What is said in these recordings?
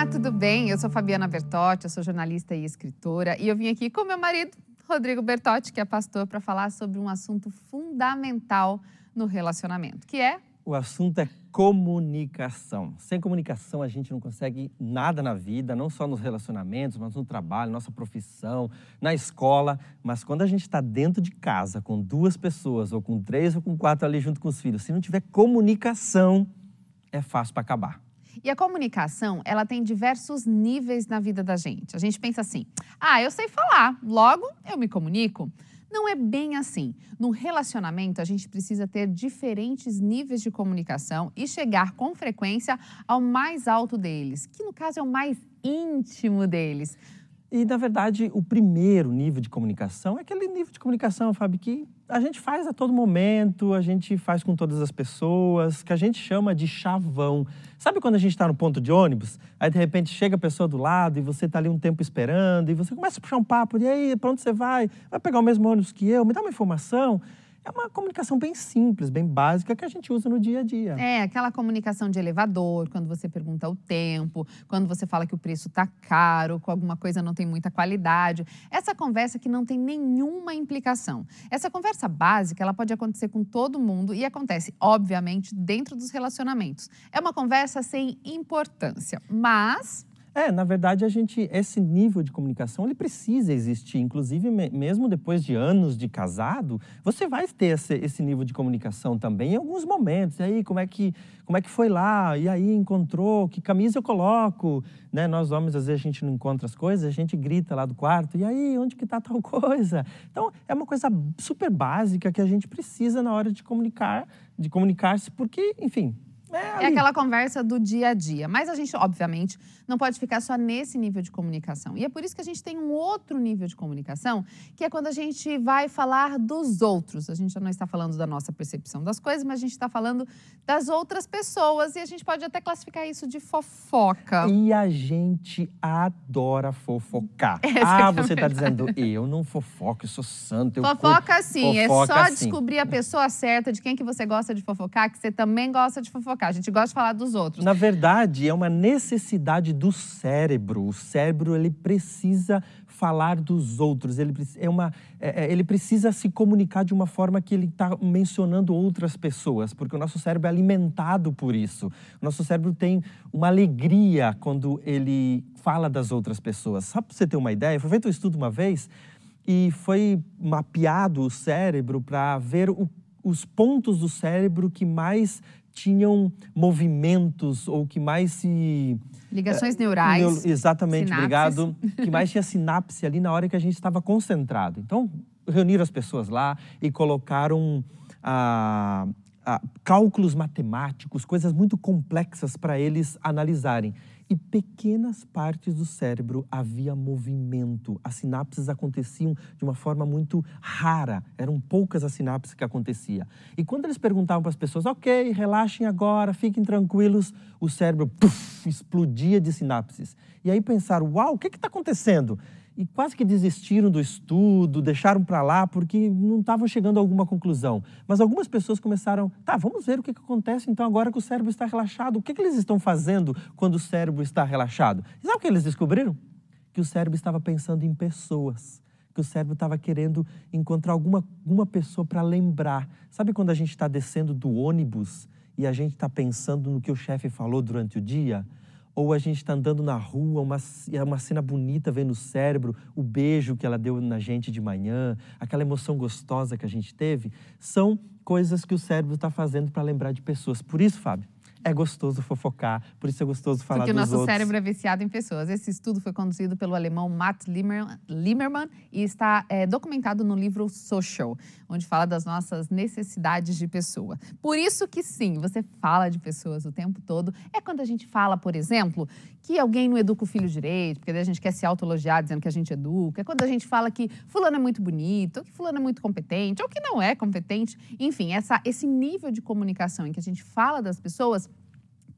Olá, tudo bem? Eu sou Fabiana Bertotti, eu sou jornalista e escritora e eu vim aqui com meu marido, Rodrigo Bertotti, que é pastor, para falar sobre um assunto fundamental no relacionamento, que é o assunto é comunicação. Sem comunicação, a gente não consegue nada na vida, não só nos relacionamentos, mas no trabalho, nossa profissão, na escola. Mas quando a gente está dentro de casa com duas pessoas, ou com três, ou com quatro ali junto com os filhos, se não tiver comunicação, é fácil para acabar. E a comunicação, ela tem diversos níveis na vida da gente. A gente pensa assim: ah, eu sei falar, logo eu me comunico. Não é bem assim. No relacionamento, a gente precisa ter diferentes níveis de comunicação e chegar com frequência ao mais alto deles, que no caso é o mais íntimo deles. E, na verdade, o primeiro nível de comunicação é aquele nível de comunicação, Fábio, que a gente faz a todo momento, a gente faz com todas as pessoas, que a gente chama de chavão. Sabe quando a gente está no ponto de ônibus, aí de repente chega a pessoa do lado e você está ali um tempo esperando, e você começa a puxar um papo, e aí, para onde você vai? Vai pegar o mesmo ônibus que eu? Me dá uma informação. É uma comunicação bem simples, bem básica que a gente usa no dia a dia. É, aquela comunicação de elevador, quando você pergunta o tempo, quando você fala que o preço está caro, que alguma coisa não tem muita qualidade. Essa conversa que não tem nenhuma implicação. Essa conversa básica, ela pode acontecer com todo mundo e acontece, obviamente, dentro dos relacionamentos. É uma conversa sem importância, mas é, na verdade, a gente, esse nível de comunicação, ele precisa existir. Inclusive, mesmo depois de anos de casado, você vai ter esse, esse, nível de comunicação também em alguns momentos. E aí, como é, que, como é que foi lá? E aí, encontrou? Que camisa eu coloco? Né? Nós homens, às vezes, a gente não encontra as coisas, a gente grita lá do quarto. E aí, onde que está tal coisa? Então, é uma coisa super básica que a gente precisa na hora de comunicar, de comunicar-se, porque, enfim, é, é, aquela conversa do dia a dia. Mas a gente, obviamente, não pode ficar só nesse nível de comunicação. E é por isso que a gente tem um outro nível de comunicação, que é quando a gente vai falar dos outros. A gente já não está falando da nossa percepção das coisas, mas a gente está falando das outras pessoas. E a gente pode até classificar isso de fofoca. E a gente adora fofocar. ah, você está dizendo, eu não fofoco, eu sou santo. Eu fofoca sim, é só assim. descobrir a pessoa certa de quem que você gosta de fofocar, que você também gosta de fofocar a gente gosta de falar dos outros. Na verdade, é uma necessidade do cérebro. O cérebro ele precisa falar dos outros, ele, é uma, é, é ele precisa se comunicar de uma forma que ele está mencionando outras pessoas, porque o nosso cérebro é alimentado por isso. O nosso cérebro tem uma alegria quando ele fala das outras pessoas. Só para você ter uma ideia, foi feito um estudo uma vez e foi mapeado o cérebro para ver o, os pontos do cérebro que mais tinham movimentos ou que mais se. Ligações neurais. Neu, exatamente, sinapses. obrigado. Que mais tinha sinapse ali na hora que a gente estava concentrado. Então, reuniram as pessoas lá e colocaram ah, cálculos matemáticos, coisas muito complexas para eles analisarem e pequenas partes do cérebro havia movimento. As sinapses aconteciam de uma forma muito rara, eram poucas as sinapses que acontecia. E quando eles perguntavam para as pessoas, ok, relaxem agora, fiquem tranquilos, o cérebro puff, explodia de sinapses. E aí pensaram, uau, o que está acontecendo? E quase que desistiram do estudo, deixaram para lá porque não estavam chegando a alguma conclusão. Mas algumas pessoas começaram, tá, vamos ver o que, que acontece então agora que o cérebro está relaxado. O que, que eles estão fazendo quando o cérebro está relaxado? E sabe o que eles descobriram? Que o cérebro estava pensando em pessoas que o cérebro estava querendo encontrar alguma, alguma pessoa para lembrar. Sabe quando a gente está descendo do ônibus e a gente está pensando no que o chefe falou durante o dia? Ou a gente está andando na rua, uma, é uma cena bonita vendo o cérebro, o beijo que ela deu na gente de manhã, aquela emoção gostosa que a gente teve, são coisas que o cérebro está fazendo para lembrar de pessoas. Por isso, Fábio, é gostoso fofocar, por isso é gostoso falar Porque dos outros. Porque o nosso cérebro é viciado em pessoas. Esse estudo foi conduzido pelo alemão Matt Limmerman e está é, documentado no livro Social, onde fala das nossas necessidades de pessoa. Por isso que sim, você fala de pessoas o tempo todo. É quando a gente fala, por exemplo, que alguém não educa o filho direito, porque daí a gente quer se autoelogiar dizendo que a gente educa. É quando a gente fala que fulano é muito bonito, ou que fulano é muito competente, ou que não é competente. Enfim, essa, esse nível de comunicação em que a gente fala das pessoas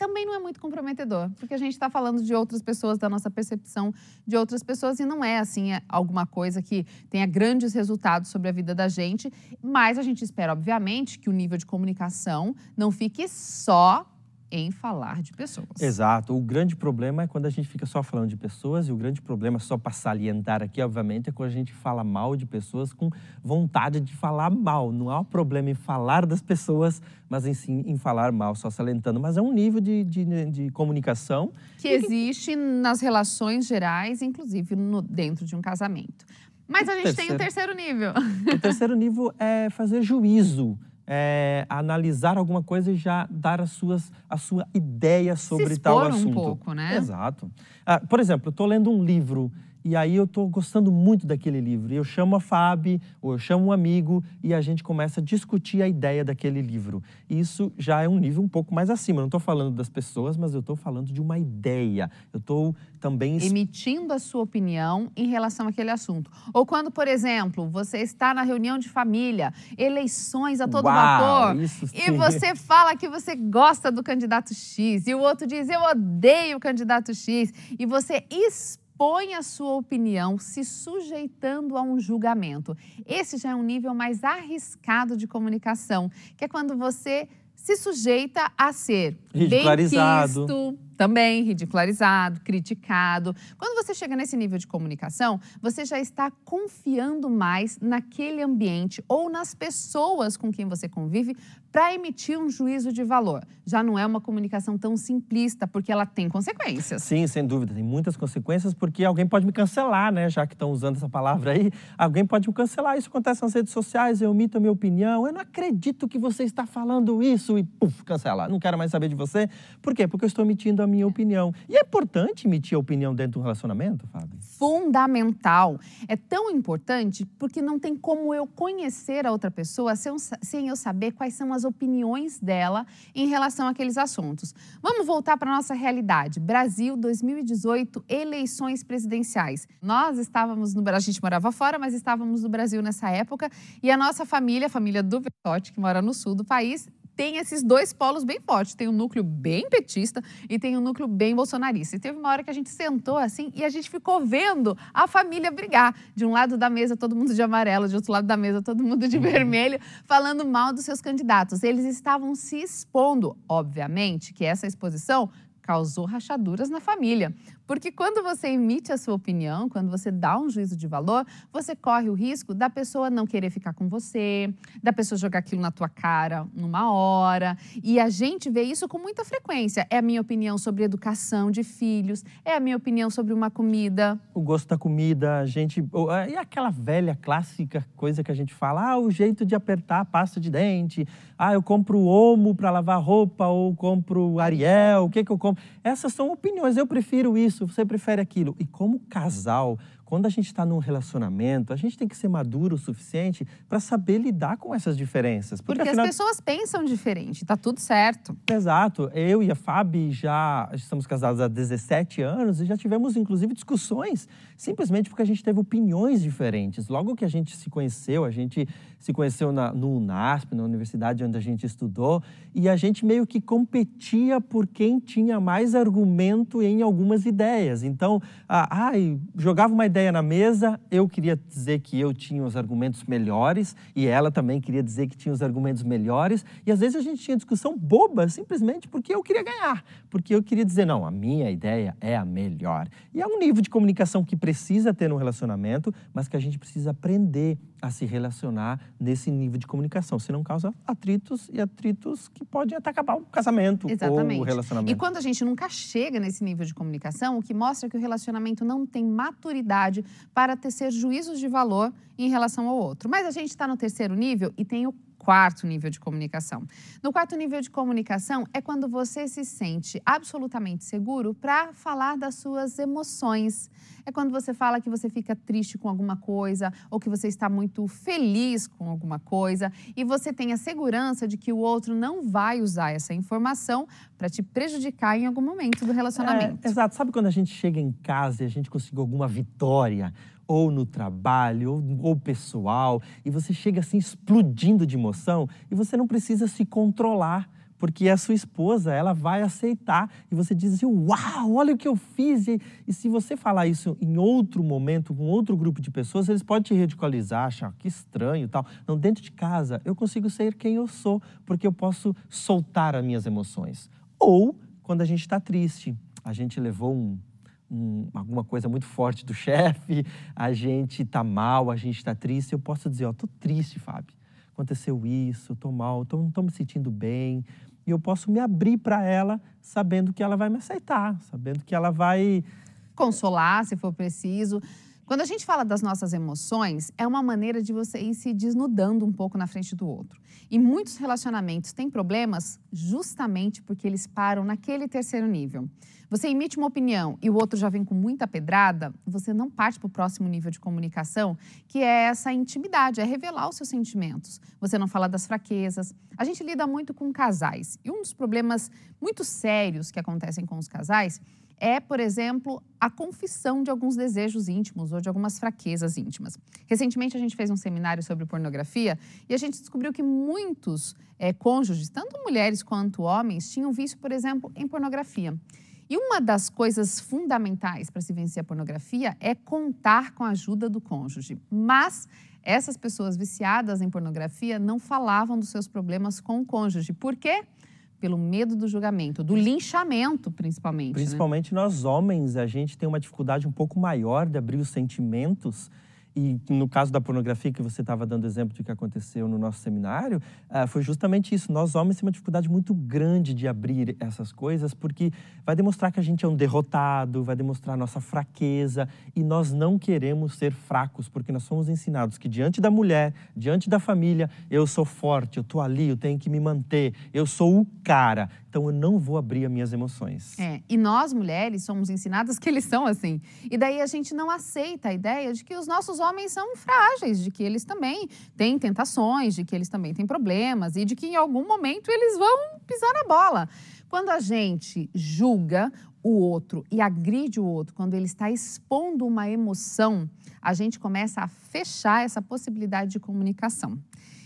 também não é muito comprometedor, porque a gente está falando de outras pessoas, da nossa percepção de outras pessoas, e não é assim é alguma coisa que tenha grandes resultados sobre a vida da gente, mas a gente espera, obviamente, que o nível de comunicação não fique só em falar de pessoas. Exato. O grande problema é quando a gente fica só falando de pessoas, e o grande problema, só para salientar aqui, obviamente, é quando a gente fala mal de pessoas com vontade de falar mal. Não há problema em falar das pessoas, mas em sim em falar mal, só salientando. Mas é um nível de, de, de comunicação que existe nas relações gerais, inclusive no, dentro de um casamento. Mas a gente terceiro, tem o terceiro nível. O terceiro nível é fazer juízo é, analisar alguma coisa e já dar as suas, a sua ideia sobre tal assunto. um pouco, né? Exato. Ah, por exemplo, eu estou lendo um livro e aí eu estou gostando muito daquele livro. Eu chamo a Fábio, ou eu chamo um amigo e a gente começa a discutir a ideia daquele livro. Isso já é um nível um pouco mais acima. Eu não estou falando das pessoas, mas eu estou falando de uma ideia. Eu estou também emitindo a sua opinião em relação àquele assunto. Ou quando, por exemplo, você está na reunião de família, eleições a todo Uau, vapor, e você fala que você gosta do candidato X e o outro diz eu odeio o candidato X e você explica expõe a sua opinião se sujeitando a um julgamento. Esse já é um nível mais arriscado de comunicação, que é quando você se sujeita a ser ridicularizado. bem também ridicularizado, criticado. Quando você chega nesse nível de comunicação, você já está confiando mais naquele ambiente ou nas pessoas com quem você convive para emitir um juízo de valor. Já não é uma comunicação tão simplista, porque ela tem consequências. Sim, sem dúvida, tem muitas consequências, porque alguém pode me cancelar, né? Já que estão usando essa palavra aí, alguém pode me cancelar. Isso acontece nas redes sociais, eu omito a minha opinião, eu não acredito que você está falando isso e puf, cancela. Não quero mais saber de você. Por quê? Porque eu estou emitindo a minha opinião. E é importante emitir a opinião dentro de um relacionamento, Fábio? Fundamental. É tão importante porque não tem como eu conhecer a outra pessoa sem eu saber quais são as opiniões dela em relação àqueles assuntos. Vamos voltar para a nossa realidade. Brasil 2018, eleições presidenciais. Nós estávamos no Brasil, a gente morava fora, mas estávamos no Brasil nessa época e a nossa família, a família do Vertotti, que mora no sul do país, tem esses dois polos bem fortes. Tem um núcleo bem petista e tem um núcleo bem bolsonarista. E teve uma hora que a gente sentou assim e a gente ficou vendo a família brigar. De um lado da mesa, todo mundo de amarelo, de outro lado da mesa, todo mundo de uhum. vermelho, falando mal dos seus candidatos. Eles estavam se expondo. Obviamente que essa exposição causou rachaduras na família. Porque quando você emite a sua opinião, quando você dá um juízo de valor, você corre o risco da pessoa não querer ficar com você, da pessoa jogar aquilo na tua cara numa hora. E a gente vê isso com muita frequência. É a minha opinião sobre educação de filhos, é a minha opinião sobre uma comida. O gosto da comida, a gente. E aquela velha clássica coisa que a gente fala: ah, o jeito de apertar a pasta de dente. Ah, eu compro o Omo para lavar roupa, ou compro Ariel, o que, que eu compro? Essas são opiniões, eu prefiro isso, você prefere aquilo. E como casal, quando a gente está num relacionamento, a gente tem que ser maduro o suficiente para saber lidar com essas diferenças. Porque, Porque afinal... as pessoas pensam diferente, tá tudo certo. Exato. Eu e a Fabi já estamos casados há 17 anos e já tivemos, inclusive, discussões, simplesmente porque a gente teve opiniões diferentes. Logo que a gente se conheceu, a gente se conheceu na, no UNASP, na universidade onde a gente estudou, e a gente meio que competia por quem tinha mais argumento em algumas ideias. Então, ah, ai, jogava uma ideia ideia na mesa, eu queria dizer que eu tinha os argumentos melhores e ela também queria dizer que tinha os argumentos melhores. E às vezes a gente tinha discussão boba, simplesmente porque eu queria ganhar, porque eu queria dizer, não, a minha ideia é a melhor. E é um nível de comunicação que precisa ter no relacionamento, mas que a gente precisa aprender a se relacionar nesse nível de comunicação, senão causa atritos e atritos que podem até acabar o casamento Exatamente. ou o relacionamento. E quando a gente nunca chega nesse nível de comunicação, o que mostra que o relacionamento não tem maturidade para tecer juízos de valor em relação ao outro. Mas a gente está no terceiro nível e tem o quarto nível de comunicação. No quarto nível de comunicação é quando você se sente absolutamente seguro para falar das suas emoções. É quando você fala que você fica triste com alguma coisa ou que você está muito feliz com alguma coisa e você tem a segurança de que o outro não vai usar essa informação para te prejudicar em algum momento do relacionamento. É, exato. Sabe quando a gente chega em casa e a gente conseguiu alguma vitória? Ou no trabalho, ou, ou, pessoal, e você chega assim explodindo de emoção e você não precisa se controlar, porque a sua esposa, ela vai aceitar e você diz assim: "Uau, olha o que eu fiz". E, e se você falar isso em outro momento com outro grupo de pessoas, eles podem te ridicularizar, achar que estranho, tal. Não, dentro de casa, eu consigo ser quem eu sou, porque eu posso soltar as minhas emoções ou quando a gente está triste. A gente levou um, um, alguma coisa muito forte do chefe, a gente está mal, a gente está triste. Eu posso dizer, ó, tô triste, Fábio. Aconteceu isso, tô mal, tô, não estou me sentindo bem. E eu posso me abrir para ela, sabendo que ela vai me aceitar, sabendo que ela vai consolar, se for preciso. Quando a gente fala das nossas emoções, é uma maneira de você ir se desnudando um pouco na frente do outro. E muitos relacionamentos têm problemas justamente porque eles param naquele terceiro nível. Você emite uma opinião e o outro já vem com muita pedrada, você não parte para o próximo nível de comunicação, que é essa intimidade, é revelar os seus sentimentos. Você não fala das fraquezas. A gente lida muito com casais. E um dos problemas muito sérios que acontecem com os casais é, por exemplo, a confissão de alguns desejos íntimos ou de algumas fraquezas íntimas. Recentemente, a gente fez um seminário sobre pornografia e a gente descobriu que muitos é, cônjuges, tanto mulheres quanto homens, tinham vício, por exemplo, em pornografia. E uma das coisas fundamentais para se vencer a pornografia é contar com a ajuda do cônjuge. Mas essas pessoas viciadas em pornografia não falavam dos seus problemas com o cônjuge. Por quê? Pelo medo do julgamento, do linchamento, principalmente. Né? Principalmente né? nós homens, a gente tem uma dificuldade um pouco maior de abrir os sentimentos e no caso da pornografia que você estava dando exemplo de que aconteceu no nosso seminário, uh, foi justamente isso. Nós homens temos uma dificuldade muito grande de abrir essas coisas, porque vai demonstrar que a gente é um derrotado, vai demonstrar nossa fraqueza, e nós não queremos ser fracos, porque nós somos ensinados que diante da mulher, diante da família, eu sou forte, eu estou ali, eu tenho que me manter, eu sou o cara. Então eu não vou abrir as minhas emoções. É, e nós mulheres somos ensinadas que eles são assim. E daí a gente não aceita a ideia de que os nossos homens são frágeis, de que eles também têm tentações, de que eles também têm problemas e de que em algum momento eles vão pisar na bola. Quando a gente julga o outro e agride o outro, quando ele está expondo uma emoção, a gente começa a fechar essa possibilidade de comunicação.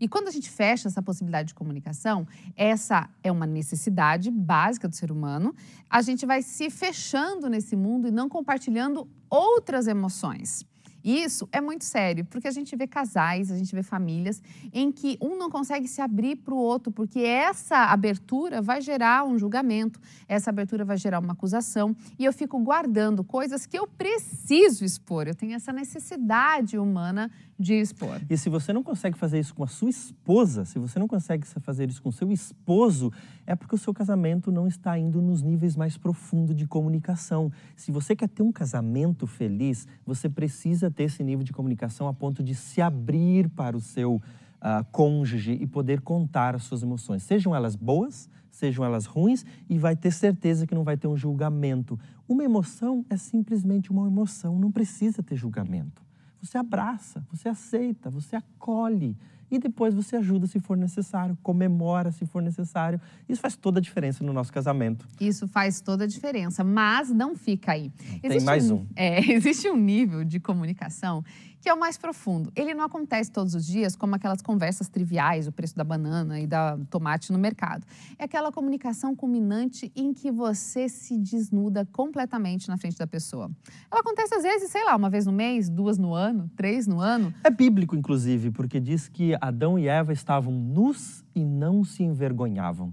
E quando a gente fecha essa possibilidade de comunicação, essa é uma necessidade básica do ser humano, a gente vai se fechando nesse mundo e não compartilhando outras emoções. Isso é muito sério, porque a gente vê casais, a gente vê famílias em que um não consegue se abrir para o outro, porque essa abertura vai gerar um julgamento, essa abertura vai gerar uma acusação, e eu fico guardando coisas que eu preciso expor. Eu tenho essa necessidade humana de expor. E se você não consegue fazer isso com a sua esposa, se você não consegue fazer isso com seu esposo, é porque o seu casamento não está indo nos níveis mais profundos de comunicação. Se você quer ter um casamento feliz, você precisa ter esse nível de comunicação a ponto de se abrir para o seu uh, cônjuge e poder contar as suas emoções, sejam elas boas, sejam elas ruins, e vai ter certeza que não vai ter um julgamento. Uma emoção é simplesmente uma emoção, não precisa ter julgamento. Você abraça, você aceita, você acolhe e depois você ajuda se for necessário, comemora se for necessário. Isso faz toda a diferença no nosso casamento. Isso faz toda a diferença, mas não fica aí. Tem mais um. É, existe um nível de comunicação que é o mais profundo. Ele não acontece todos os dias como aquelas conversas triviais, o preço da banana e da tomate no mercado. É aquela comunicação culminante em que você se desnuda completamente na frente da pessoa. Ela acontece às vezes, sei lá, uma vez no mês, duas no ano, três no ano. É bíblico, inclusive, porque diz que Adão e Eva estavam nus e não se envergonhavam.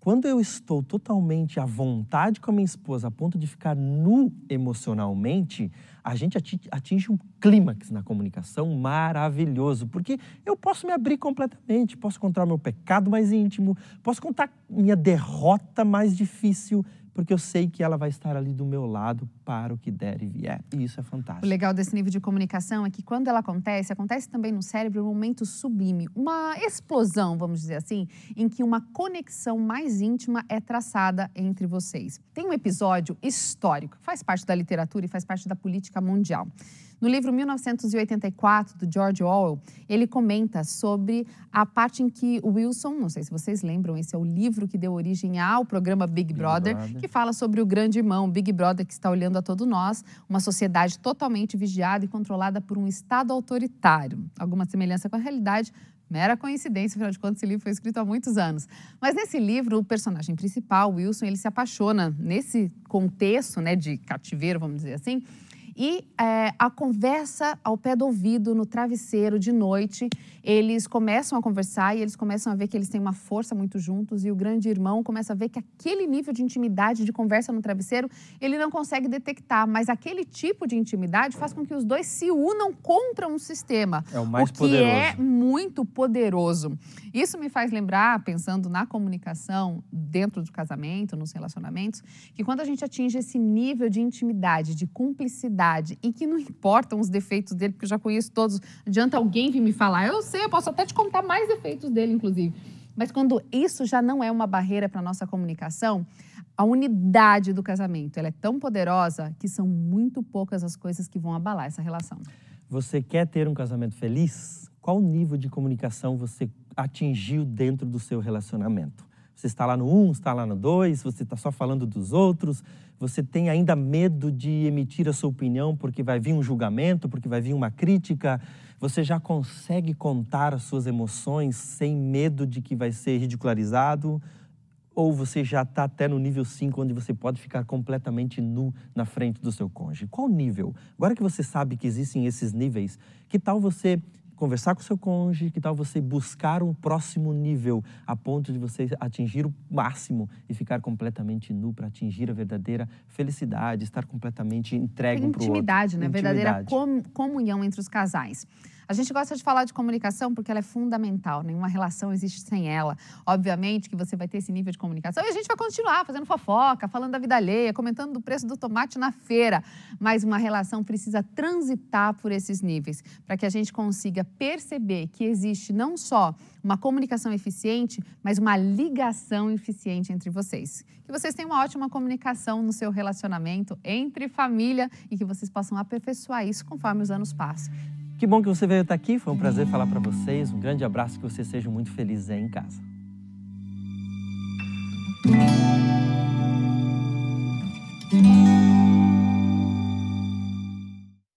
Quando eu estou totalmente à vontade com a minha esposa, a ponto de ficar nu emocionalmente, a gente atinge um clímax na comunicação maravilhoso, porque eu posso me abrir completamente, posso contar meu pecado mais íntimo, posso contar minha derrota mais difícil, porque eu sei que ela vai estar ali do meu lado para o que der e vier. E isso é fantástico. O legal desse nível de comunicação é que quando ela acontece, acontece também no cérebro um momento sublime, uma explosão, vamos dizer assim, em que uma conexão mais íntima é traçada entre vocês. Tem um episódio histórico, faz parte da literatura e faz parte da política mundial. No livro 1984, do George Orwell, ele comenta sobre a parte em que o Wilson, não sei se vocês lembram, esse é o livro que deu origem ao programa Big, Big Brother, Brother, que fala sobre o grande irmão, Big Brother, que está olhando a todos nós, uma sociedade totalmente vigiada e controlada por um Estado autoritário. Alguma semelhança com a realidade, mera coincidência, afinal de contas, esse livro foi escrito há muitos anos. Mas nesse livro, o personagem principal, Wilson, ele se apaixona nesse contexto né, de cativeiro, vamos dizer assim, E é, a conversa ao pé do ouvido, no travesseiro, de noite, eles começam a conversar e eles começam a ver que eles têm uma força muito juntos e o grande irmão começa a ver que aquele nível de intimidade, de conversa no travesseiro, ele não consegue detectar, mas aquele tipo de intimidade faz com que os dois se unam contra um sistema. É o mais o que poderoso. é muito poderoso. Isso me faz lembrar, pensando na comunicação dentro do casamento, nos relacionamentos, que quando a gente atinge esse nível de intimidade, de cumplicidade, e que não importam os defeitos dele, porque eu já conheço todos, adianta alguém vir me falar, eu sei, eu posso até te contar mais defeitos dele, inclusive. Mas quando isso já não é uma barreira para a nossa comunicação, a unidade do casamento ela é tão poderosa que são muito poucas as coisas que vão abalar essa relação. Você quer ter um casamento feliz? Qual nível de comunicação você atingiu dentro do seu relacionamento? Você está lá no 1, um, está lá no 2, você está só falando dos outros, você tem ainda medo de emitir a sua opinião porque vai vir um julgamento, porque vai vir uma crítica. Você já consegue contar as suas emoções sem medo de que vai ser ridicularizado? Ou você já está até no nível 5, onde você pode ficar completamente nu na frente do seu cônjuge? Qual nível? Agora que você sabe que existem esses níveis, que tal você conversar com seu cônjuge, que tal você buscar um próximo nível a ponto de você atingir o máximo e ficar completamente nu para atingir a verdadeira felicidade, estar completamente entregue um para o outro. Intimidade, né? Verdadeira com, comunhão entre os casais. A gente gosta de falar de comunicação porque ela é fundamental, nenhuma relação existe sem ela. Obviamente que você vai ter esse nível de comunicação e a gente vai continuar fazendo fofoca, falando da vida alheia, comentando do preço do tomate na feira. Mas uma relação precisa transitar por esses níveis para que a gente consiga perceber que existe não só uma comunicação eficiente, mas uma ligação eficiente entre vocês. Que vocês tenham uma ótima comunicação no seu relacionamento entre família e que vocês possam aperfeiçoar isso conforme os anos passam. Que bom que você veio estar aqui, foi um prazer falar para vocês. Um grande abraço, que vocês sejam muito felizes aí em casa.